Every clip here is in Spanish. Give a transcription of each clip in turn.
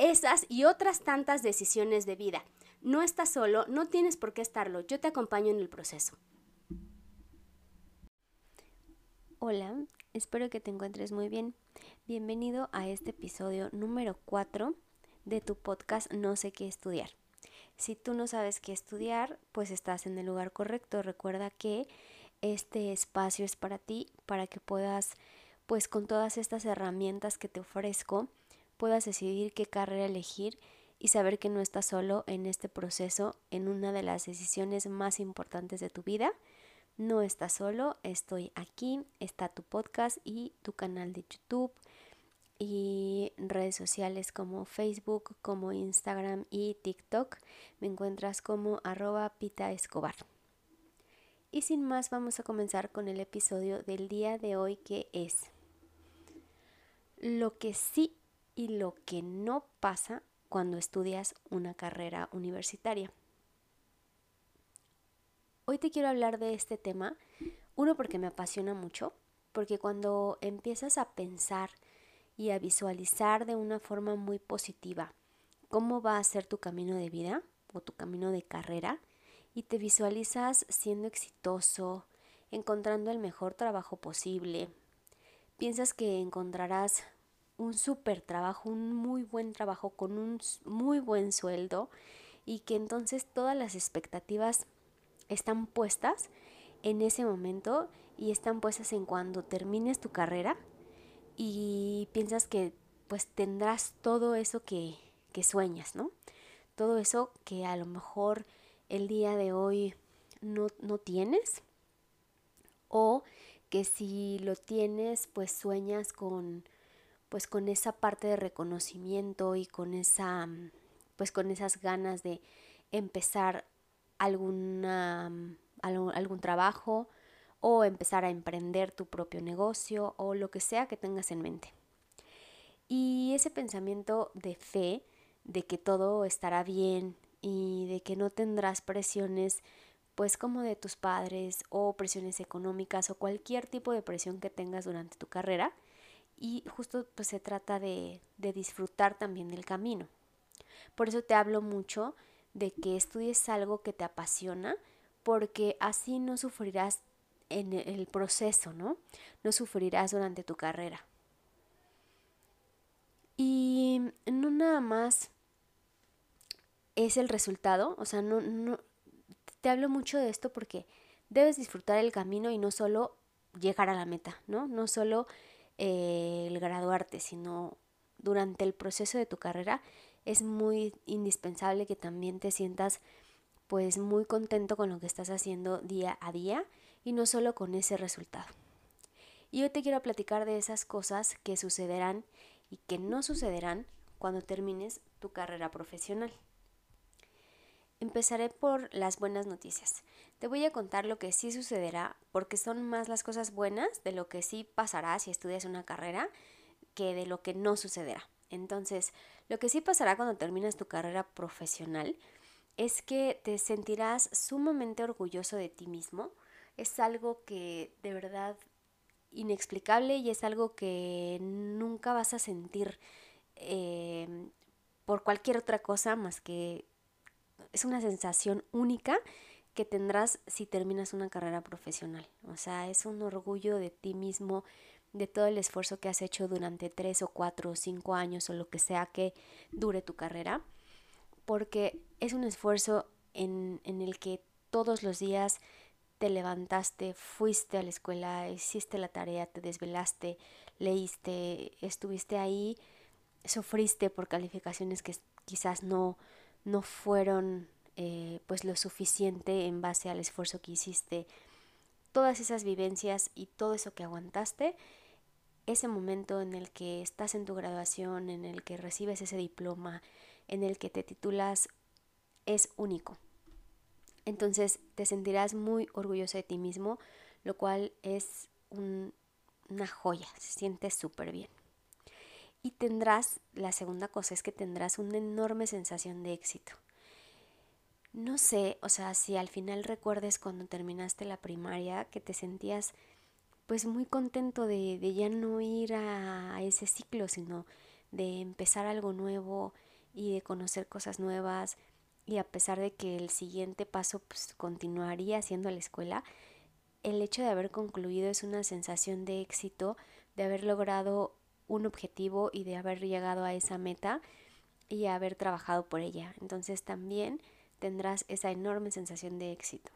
esas y otras tantas decisiones de vida. No estás solo, no tienes por qué estarlo, yo te acompaño en el proceso. Hola, espero que te encuentres muy bien. Bienvenido a este episodio número 4 de tu podcast No sé qué estudiar. Si tú no sabes qué estudiar, pues estás en el lugar correcto. Recuerda que este espacio es para ti, para que puedas pues con todas estas herramientas que te ofrezco puedas decidir qué carrera elegir y saber que no estás solo en este proceso, en una de las decisiones más importantes de tu vida. No estás solo, estoy aquí, está tu podcast y tu canal de YouTube y redes sociales como Facebook, como Instagram y TikTok. Me encuentras como arroba pita escobar. Y sin más vamos a comenzar con el episodio del día de hoy que es lo que sí y lo que no pasa cuando estudias una carrera universitaria. Hoy te quiero hablar de este tema, uno porque me apasiona mucho, porque cuando empiezas a pensar y a visualizar de una forma muy positiva cómo va a ser tu camino de vida o tu camino de carrera y te visualizas siendo exitoso, encontrando el mejor trabajo posible, piensas que encontrarás un súper trabajo, un muy buen trabajo con un muy buen sueldo y que entonces todas las expectativas están puestas en ese momento y están puestas en cuando termines tu carrera y piensas que pues tendrás todo eso que, que sueñas, ¿no? Todo eso que a lo mejor el día de hoy no, no tienes o que si lo tienes pues sueñas con pues con esa parte de reconocimiento y con esa pues con esas ganas de empezar alguna, algún, trabajo o empezar a emprender tu propio negocio o lo que sea que tengas en mente. Y ese pensamiento de fe, de que todo estará bien y de que no tendrás presiones pues como de tus padres o presiones económicas o cualquier tipo de presión que tengas durante tu carrera, y justo pues se trata de, de disfrutar también del camino. Por eso te hablo mucho de que estudies algo que te apasiona, porque así no sufrirás en el proceso, ¿no? No sufrirás durante tu carrera. Y no nada más es el resultado, o sea, no, no, te hablo mucho de esto porque debes disfrutar el camino y no solo llegar a la meta, ¿no? No solo eh, el graduarte, sino durante el proceso de tu carrera es muy indispensable que también te sientas pues muy contento con lo que estás haciendo día a día y no solo con ese resultado. Y hoy te quiero platicar de esas cosas que sucederán y que no sucederán cuando termines tu carrera profesional. Empezaré por las buenas noticias. Te voy a contar lo que sí sucederá porque son más las cosas buenas de lo que sí pasará si estudias una carrera que de lo que no sucederá. Entonces, lo que sí pasará cuando terminas tu carrera profesional es que te sentirás sumamente orgulloso de ti mismo. Es algo que de verdad inexplicable y es algo que nunca vas a sentir eh, por cualquier otra cosa más que es una sensación única que tendrás si terminas una carrera profesional. O sea, es un orgullo de ti mismo, de todo el esfuerzo que has hecho durante tres o cuatro o cinco años o lo que sea que dure tu carrera, porque es un esfuerzo en, en el que todos los días te levantaste, fuiste a la escuela, hiciste la tarea, te desvelaste, leíste, estuviste ahí, sufriste por calificaciones que quizás no, no fueron eh, pues lo suficiente en base al esfuerzo que hiciste, todas esas vivencias y todo eso que aguantaste, ese momento en el que estás en tu graduación, en el que recibes ese diploma, en el que te titulas es único. Entonces te sentirás muy orgulloso de ti mismo, lo cual es una joya, se siente súper bien. Y tendrás, la segunda cosa es que tendrás una enorme sensación de éxito. No sé, o sea, si al final recuerdes cuando terminaste la primaria que te sentías pues muy contento de, ya no ir a, ese ciclo, sino de empezar algo nuevo y de conocer cosas nuevas y a pesar de que el siguiente paso pues, continuaría siendo la escuela, el hecho de haber concluido es una sensación de éxito, de haber logrado un objetivo y de haber llegado a esa meta y haber trabajado por ella. Entonces también tendrás esa enorme sensación de éxito.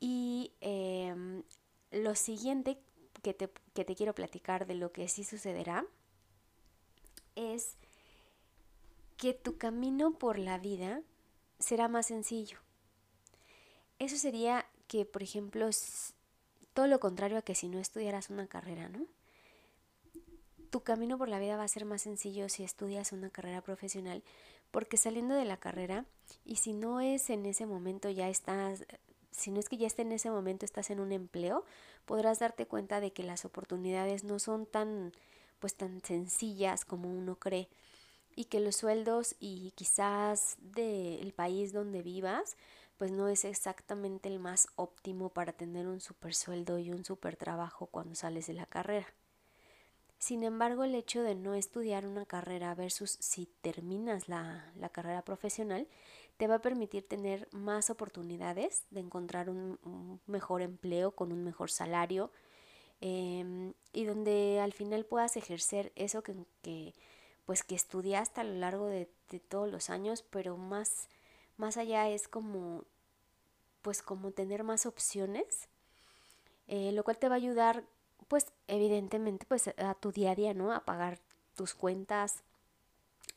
Y em, lo siguiente que te, que te quiero platicar de lo que sí sucederá es que tu camino por la vida será más sencillo. Eso sería que, por ejemplo, todo lo contrario a que si no estudiaras una carrera, ¿no? Tu camino por la vida va a ser más sencillo si estudias una carrera profesional, porque saliendo de la carrera, y si no es en ese momento ya estás si no es que ya esté en ese momento estás en un empleo, podrás darte cuenta de que las oportunidades no son tan pues tan sencillas como uno cree y que los sueldos y quizás del país donde vivas pues no es exactamente el más óptimo para tener un super sueldo y un super trabajo cuando sales de la carrera. Sin embargo, el hecho de no estudiar una carrera versus si terminas la, la carrera profesional te va a permitir tener más oportunidades de encontrar un, mejor empleo con un mejor salario em, y donde al final puedas ejercer eso que, pues que estudiaste a lo largo de, todos los años, pero más, más allá es como pues como tener más opciones, eh, lo cual te va a ayudar pues evidentemente pues a tu día a día, ¿no? A pagar tus cuentas,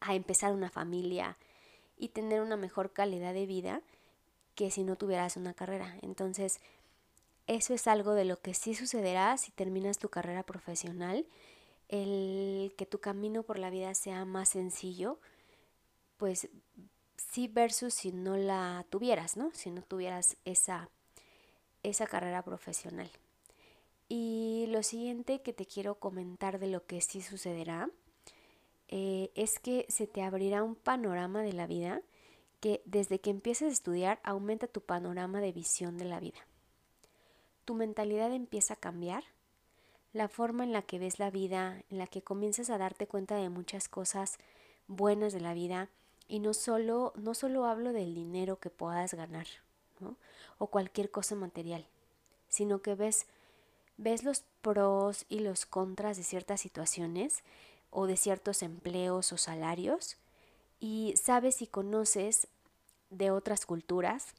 a empezar una familia, y tener una mejor calidad de vida que si no tuvieras una carrera. Entonces, eso es algo de lo que sí sucederá si terminas tu carrera profesional, el que tu camino por la vida sea más sencillo, pues sí versus si no la tuvieras, ¿no? Si no tuvieras esa, esa carrera profesional. Y lo siguiente que te quiero comentar de lo que sí sucederá eh, es que se te abrirá un panorama de la vida que desde que empieces a estudiar aumenta tu panorama de visión de la vida. Tu mentalidad empieza a cambiar, la forma en la que ves la vida, en la que comienzas a darte cuenta de muchas cosas buenas de la vida y no solo, no solo hablo del dinero que puedas ganar o cualquier cosa material, sino que ves, ves los pros y los contras de ciertas situaciones o de ciertos empleos o salarios y sabes y conoces de otras culturas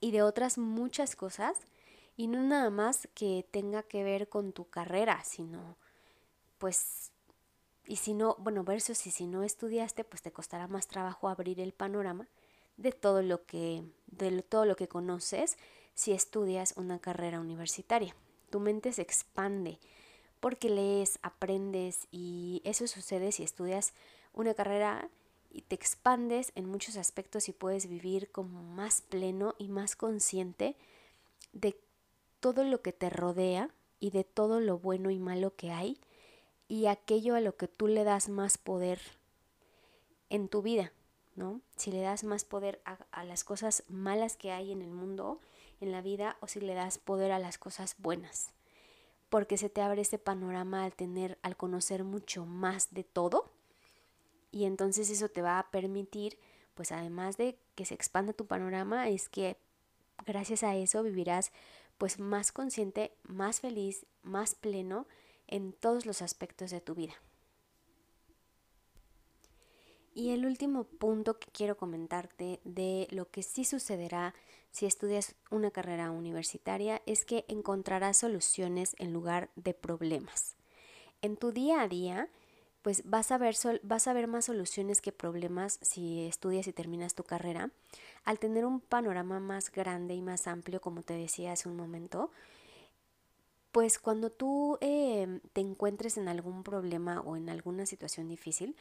y de otras muchas cosas y no nada más que tenga que ver con tu carrera, sino pues y si no, bueno, versus y si no estudiaste, pues te costará más trabajo abrir el panorama de todo lo que de todo lo que conoces si estudias una carrera universitaria. Tu mente se expande porque lees, aprendes y eso sucede si estudias una carrera y te expandes en muchos aspectos y puedes vivir como más pleno y más consciente de todo lo que te rodea y de todo lo bueno y malo que hay y aquello a lo que tú le das más poder en tu vida, ¿no? Si le das más poder a, a, las cosas malas que hay en el mundo, en la vida, o si le das poder a las cosas buenas porque se te abre ese panorama al tener, al conocer mucho más de todo. Y entonces eso te va a permitir, pues además de que se expanda tu panorama, es que gracias a eso vivirás pues más consciente, más feliz, más pleno en todos los aspectos de tu vida. Y el último punto que quiero comentarte de lo que sí sucederá si estudias una carrera universitaria es que encontrarás soluciones en lugar de problemas. En tu día a día, pues vas a ver, vas a ver más soluciones que problemas si estudias y terminas tu carrera. Al tener un panorama más grande y más amplio, como te decía hace un momento, pues cuando tú eh, te encuentres en algún problema o en alguna situación difícil,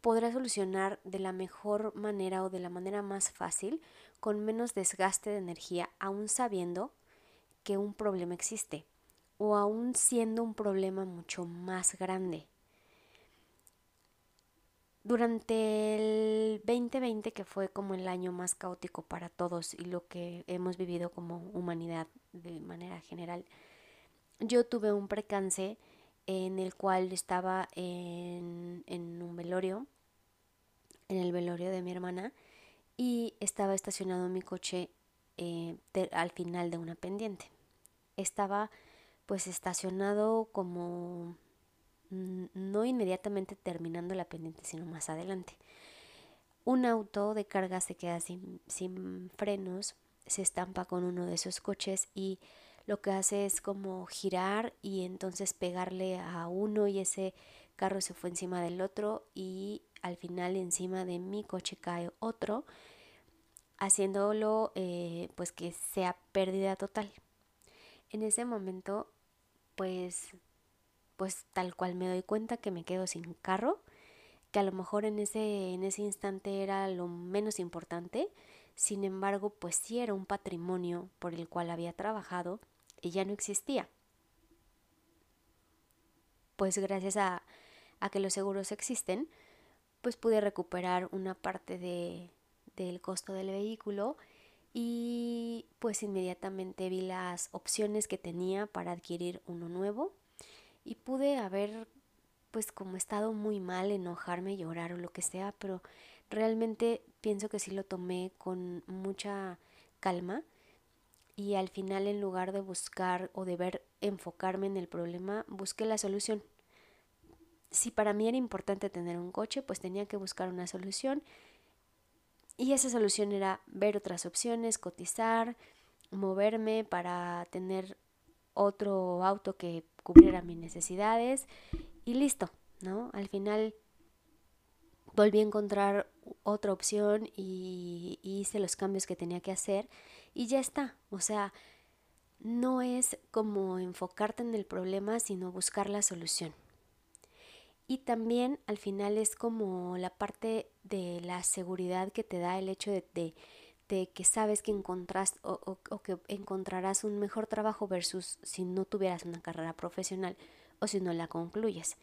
podrás solucionar de la mejor manera o de la manera más fácil, con menos desgaste de energía, aún sabiendo que un problema existe o aún siendo un problema mucho más grande. Durante el 2020, que fue como el año más caótico para todos y lo que hemos vivido como humanidad de manera general, yo tuve un precance en el cual estaba en, un velorio, en el velorio de mi hermana, y estaba estacionado mi coche eh, al final de una pendiente. Estaba pues estacionado como no inmediatamente terminando la pendiente, sino más adelante. Un auto de carga se queda sin, sin frenos, se estampa con uno de esos coches y lo que hace es como girar y entonces pegarle a uno y ese carro se fue encima del otro y al final encima de mi coche cae otro haciéndolo eh, pues que sea pérdida total. En ese momento pues pues tal cual me doy cuenta que me quedo sin carro, que a lo mejor en ese, en ese instante era lo menos importante, sin embargo, pues sí era un patrimonio por el cual había trabajado y ya no existía. Pues gracias a, a que los seguros existen, pues pude recuperar una parte de, del costo del vehículo y pues inmediatamente vi las opciones que tenía para adquirir uno nuevo y pude haber pues como estado muy mal, enojarme, llorar o lo que sea, pero realmente pienso que sí lo tomé con mucha calma y al final en lugar de buscar o de ver enfocarme en el problema, busqué la solución. Si para mí era importante tener un coche, pues tenía que buscar una solución y esa solución era ver otras opciones, cotizar, moverme para tener otro auto que cubriera mis necesidades y listo, ¿no? Al final volví a encontrar otra opción y, hice los cambios que tenía que hacer y ya está. O sea, no es como enfocarte en el problema, sino buscar la solución. Y también al final es como la parte de la seguridad que te da el hecho de, de que sabes que encontrás o, que encontrarás un mejor trabajo versus si no tuvieras una carrera profesional o si no la concluyes.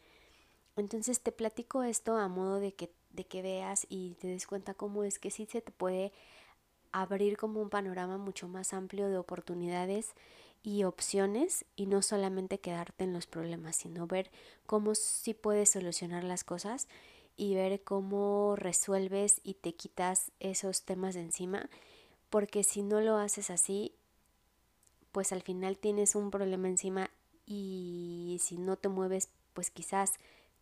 Entonces te platico esto a modo de que, de que veas y te des cuenta cómo es que sí se te puede abrir como un panorama mucho más amplio de oportunidades y opciones y no solamente quedarte en los problemas, sino ver cómo sí puedes solucionar las cosas y ver cómo resuelves y te quitas esos temas de encima, porque si no lo haces así, pues al final tienes un problema encima y si no te mueves, pues quizás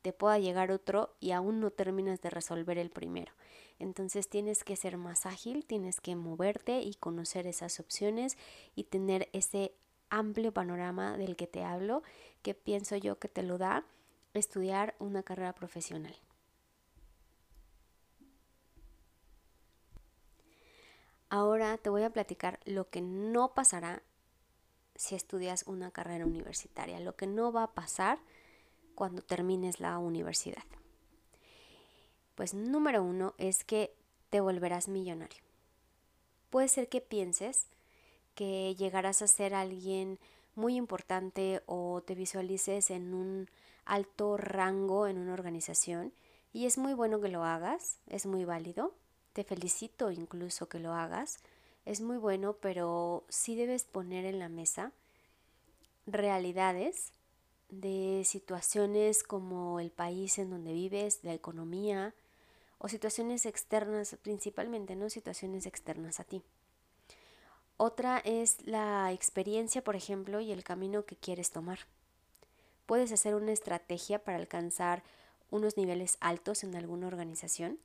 te pueda llegar otro y aún no terminas de resolver el primero. Entonces tienes que ser más ágil, tienes que moverte y conocer esas opciones y tener ese amplio panorama del que te hablo, que pienso yo que te lo da estudiar una carrera profesional. Ahora te voy a platicar lo que no pasará si estudias una carrera universitaria, lo que no va a pasar cuando termines la universidad. Pues número uno es que te volverás millonario. Puede ser que pienses que llegarás a ser alguien muy importante o te visualices en un alto rango en una organización y es muy bueno que lo hagas, es muy válido, te felicito incluso que lo hagas. Es muy bueno, pero sí debes poner en la mesa realidades de situaciones como el país en donde vives, la economía o situaciones externas, principalmente, no situaciones externas a ti. Otra es la experiencia, por ejemplo, y el camino que quieres tomar. Puedes hacer una estrategia para alcanzar unos niveles altos en alguna organización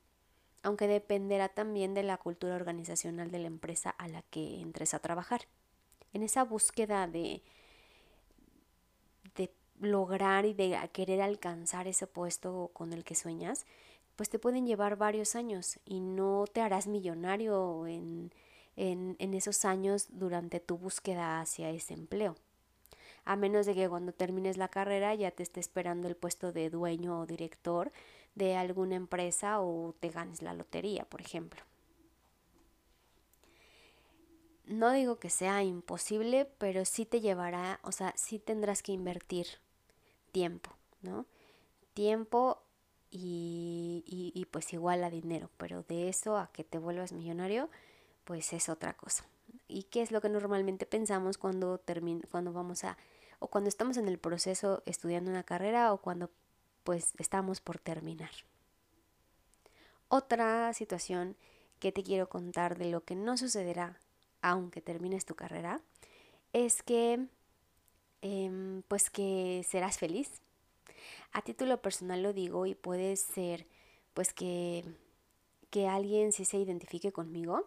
aunque dependerá también de la cultura organizacional de la empresa a la que entres a trabajar. En esa búsqueda de, lograr y de querer alcanzar ese puesto con el que sueñas, pues te pueden llevar varios años y no te harás millonario en, en, en esos años durante tu búsqueda hacia ese empleo a menos de que cuando termines la carrera ya te esté esperando el puesto de dueño o director de alguna empresa o te ganes la lotería, por ejemplo. No digo que sea imposible, pero sí te llevará, o sea, sí tendrás que invertir tiempo, ¿no? Tiempo y, y, pues igual a dinero, pero de eso a que te vuelvas millonario, pues es otra cosa. ¿Y qué es lo que normalmente pensamos cuando, cuando vamos a, o cuando estamos en el proceso estudiando una carrera o cuando pues estamos por terminar? Otra situación que te quiero contar de lo que no sucederá aunque termines tu carrera, es que em, pues que serás feliz. A título personal lo digo y puede ser pues que, que alguien sí se identifique conmigo,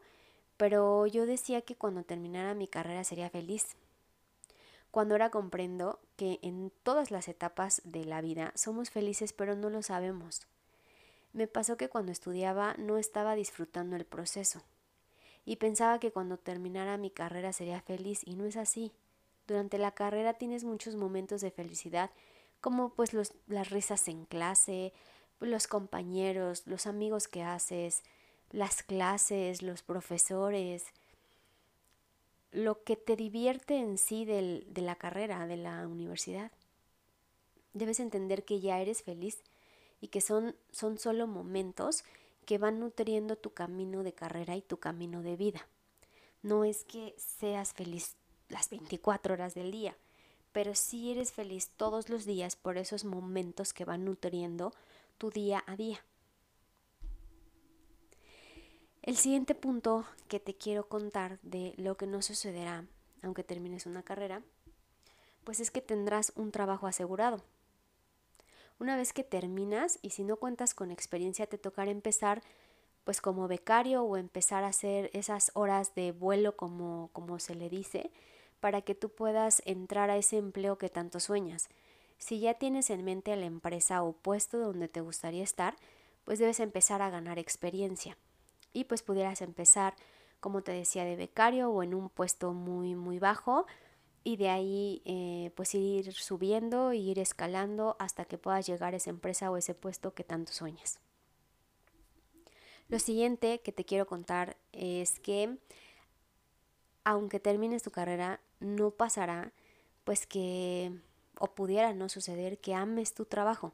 pero yo decía que cuando terminara mi carrera sería feliz. Cuando ahora comprendo que en todas las etapas de la vida somos felices pero no lo sabemos. Me pasó que cuando estudiaba no estaba disfrutando el proceso y pensaba que cuando terminara mi carrera sería feliz y no es así. Durante la carrera tienes muchos momentos de felicidad, como pues los, las risas en clase, los compañeros, los amigos que haces, las clases, los profesores, lo que te divierte en sí del, de la carrera, de la universidad. Debes entender que ya eres feliz y que son, son solo momentos que van nutriendo tu camino de carrera y tu camino de vida. No es que seas feliz las 24 horas del día, pero sí eres feliz todos los días por esos momentos que van nutriendo tu día a día. El siguiente punto que te quiero contar de lo que no sucederá aunque termines una carrera, pues es que tendrás un trabajo asegurado. Una vez que terminas y si no cuentas con experiencia te tocará empezar pues como becario o empezar a hacer esas horas de vuelo como, como se le dice para que tú puedas entrar a ese empleo que tanto sueñas. Si ya tienes en mente la empresa o puesto donde te gustaría estar, pues debes empezar a ganar experiencia. Y pues pudieras empezar, como te decía, de becario o en un puesto muy, muy bajo y de ahí eh, pues ir subiendo e ir escalando hasta que puedas llegar a esa empresa o ese puesto que tanto sueñas. Lo siguiente que te quiero contar es que aunque termines tu carrera, no pasará pues que o pudiera no suceder que ames tu trabajo.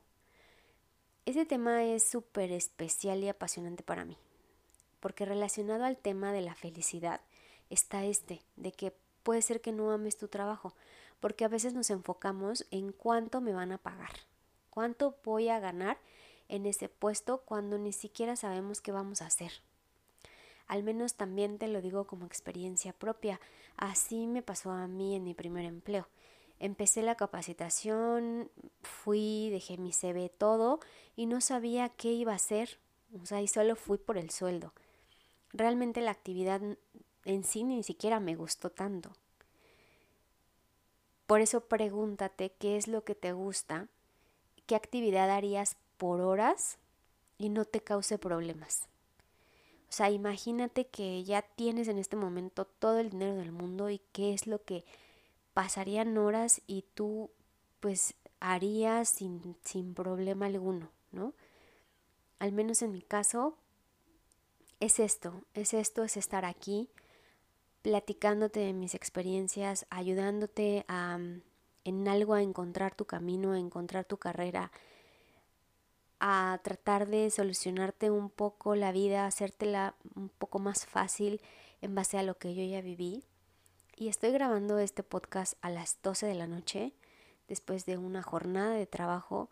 Ese tema es súper especial y apasionante para mí, porque relacionado al tema de la felicidad está este, de que puede ser que no ames tu trabajo, porque a veces nos enfocamos en cuánto me van a pagar, cuánto voy a ganar en ese puesto cuando ni siquiera sabemos qué vamos a hacer. Al menos también te lo digo como experiencia propia. Así me pasó a mí en mi primer empleo. Empecé la capacitación, fui, dejé mi CV todo y no sabía qué iba a hacer. O sea, y solo fui por el sueldo. Realmente la actividad en sí ni siquiera me gustó tanto. Por eso pregúntate qué es lo que te gusta, qué actividad harías por horas y no te cause problemas. Sea, imagínate que ya tienes en este momento todo el dinero del mundo y qué es lo que pasarían horas y tú pues harías sin, sin problema alguno, ¿no? Al menos en mi caso es esto, es esto, es estar aquí, platicándote de mis experiencias, ayudándote a, mm, en algo a encontrar tu camino, a encontrar tu carrera, a tratar de solucionarte un poco la vida, hacértela un poco más fácil en base a lo que yo ya viví. Y estoy grabando este podcast a las 12 de la noche, después de una jornada de trabajo,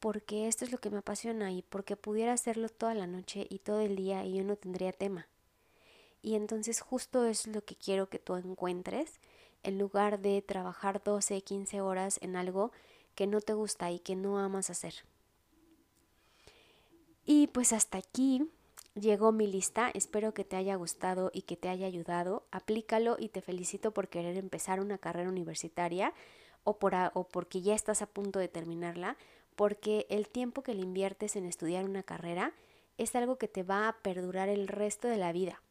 porque esto es lo que me apasiona y porque pudiera hacerlo toda la noche y todo el día y yo no tendría tema. Y entonces justo es lo que quiero que tú encuentres, en lugar de trabajar 12, 15 horas en algo que no te gusta y que no amas hacer. Y pues hasta aquí llegó mi lista, espero que te haya gustado y que te haya ayudado. Aplícalo y te felicito por querer empezar una carrera universitaria o, por o porque ya estás a punto de terminarla, porque el tiempo que le inviertes en estudiar una carrera es algo que te va a perdurar el resto de la vida.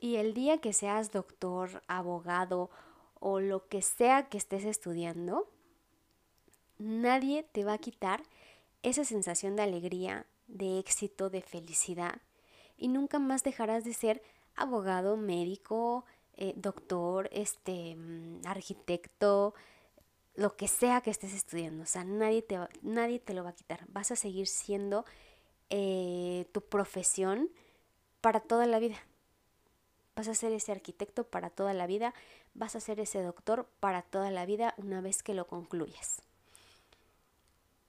Y el día que seas doctor, abogado o lo que sea que estés estudiando, nadie te va a quitar esa sensación de alegría, de éxito, de felicidad y nunca más dejarás de ser abogado, médico, eh, doctor, este, mm, arquitecto, lo que sea que estés estudiando. O sea, nadie te, nadie te lo va a quitar. Vas a seguir siendo eh, tu profesión para toda la vida. Vas a ser ese arquitecto para toda la vida. Vas a ser ese doctor para toda la vida una vez que lo concluyas.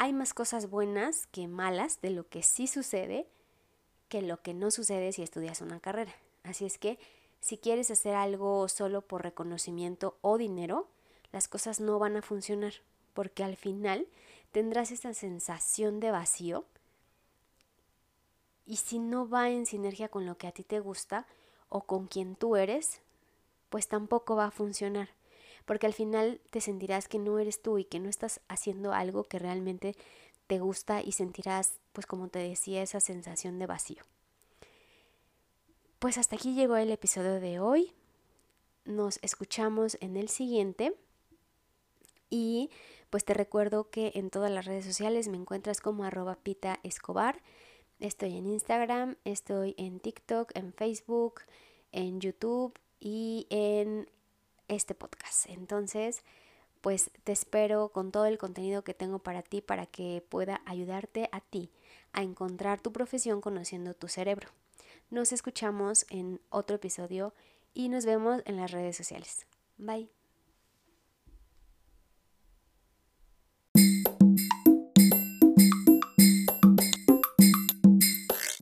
Hay más cosas buenas que malas de lo que sí sucede que lo que no sucede si estudias una carrera. Así es que si quieres hacer algo solo por reconocimiento o dinero, las cosas no van a funcionar, porque al final tendrás esa sensación de vacío y si no va en sinergia con lo que a ti te gusta o con quien tú eres, pues tampoco va a funcionar, porque al final te sentirás que no eres tú y que no estás haciendo algo que realmente te gusta y sentirás, pues como te decía, esa sensación de vacío. Pues hasta aquí llegó el episodio de hoy. Nos escuchamos en el siguiente. Y pues te recuerdo que en todas las redes sociales me encuentras como arroba pita escobar. Estoy en Instagram, estoy en TikTok, en Facebook, en YouTube y en este podcast. Entonces, pues te espero con todo el contenido que tengo para ti para que pueda ayudarte a ti a encontrar tu profesión conociendo tu cerebro. Nos escuchamos en otro episodio y nos vemos en las redes sociales. Bye.